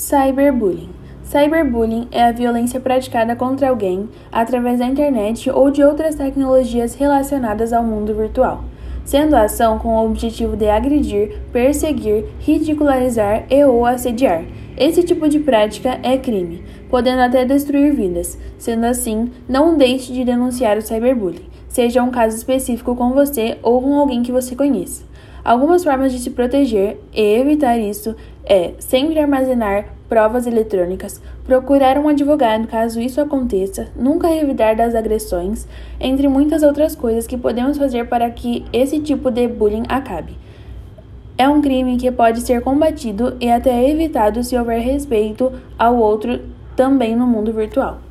Cyberbullying. Cyberbullying é a violência praticada contra alguém através da internet ou de outras tecnologias relacionadas ao mundo virtual, sendo a ação com o objetivo de agredir, perseguir, ridicularizar e ou assediar. Esse tipo de prática é crime, podendo até destruir vidas. Sendo assim, não deixe de denunciar o cyberbullying, seja um caso específico com você ou com alguém que você conheça. Algumas formas de se proteger e evitar isso é sempre armazenar provas eletrônicas, procurar um advogado caso isso aconteça, nunca revidar das agressões, entre muitas outras coisas que podemos fazer para que esse tipo de bullying acabe. É um crime que pode ser combatido e até evitado se houver respeito ao outro também no mundo virtual.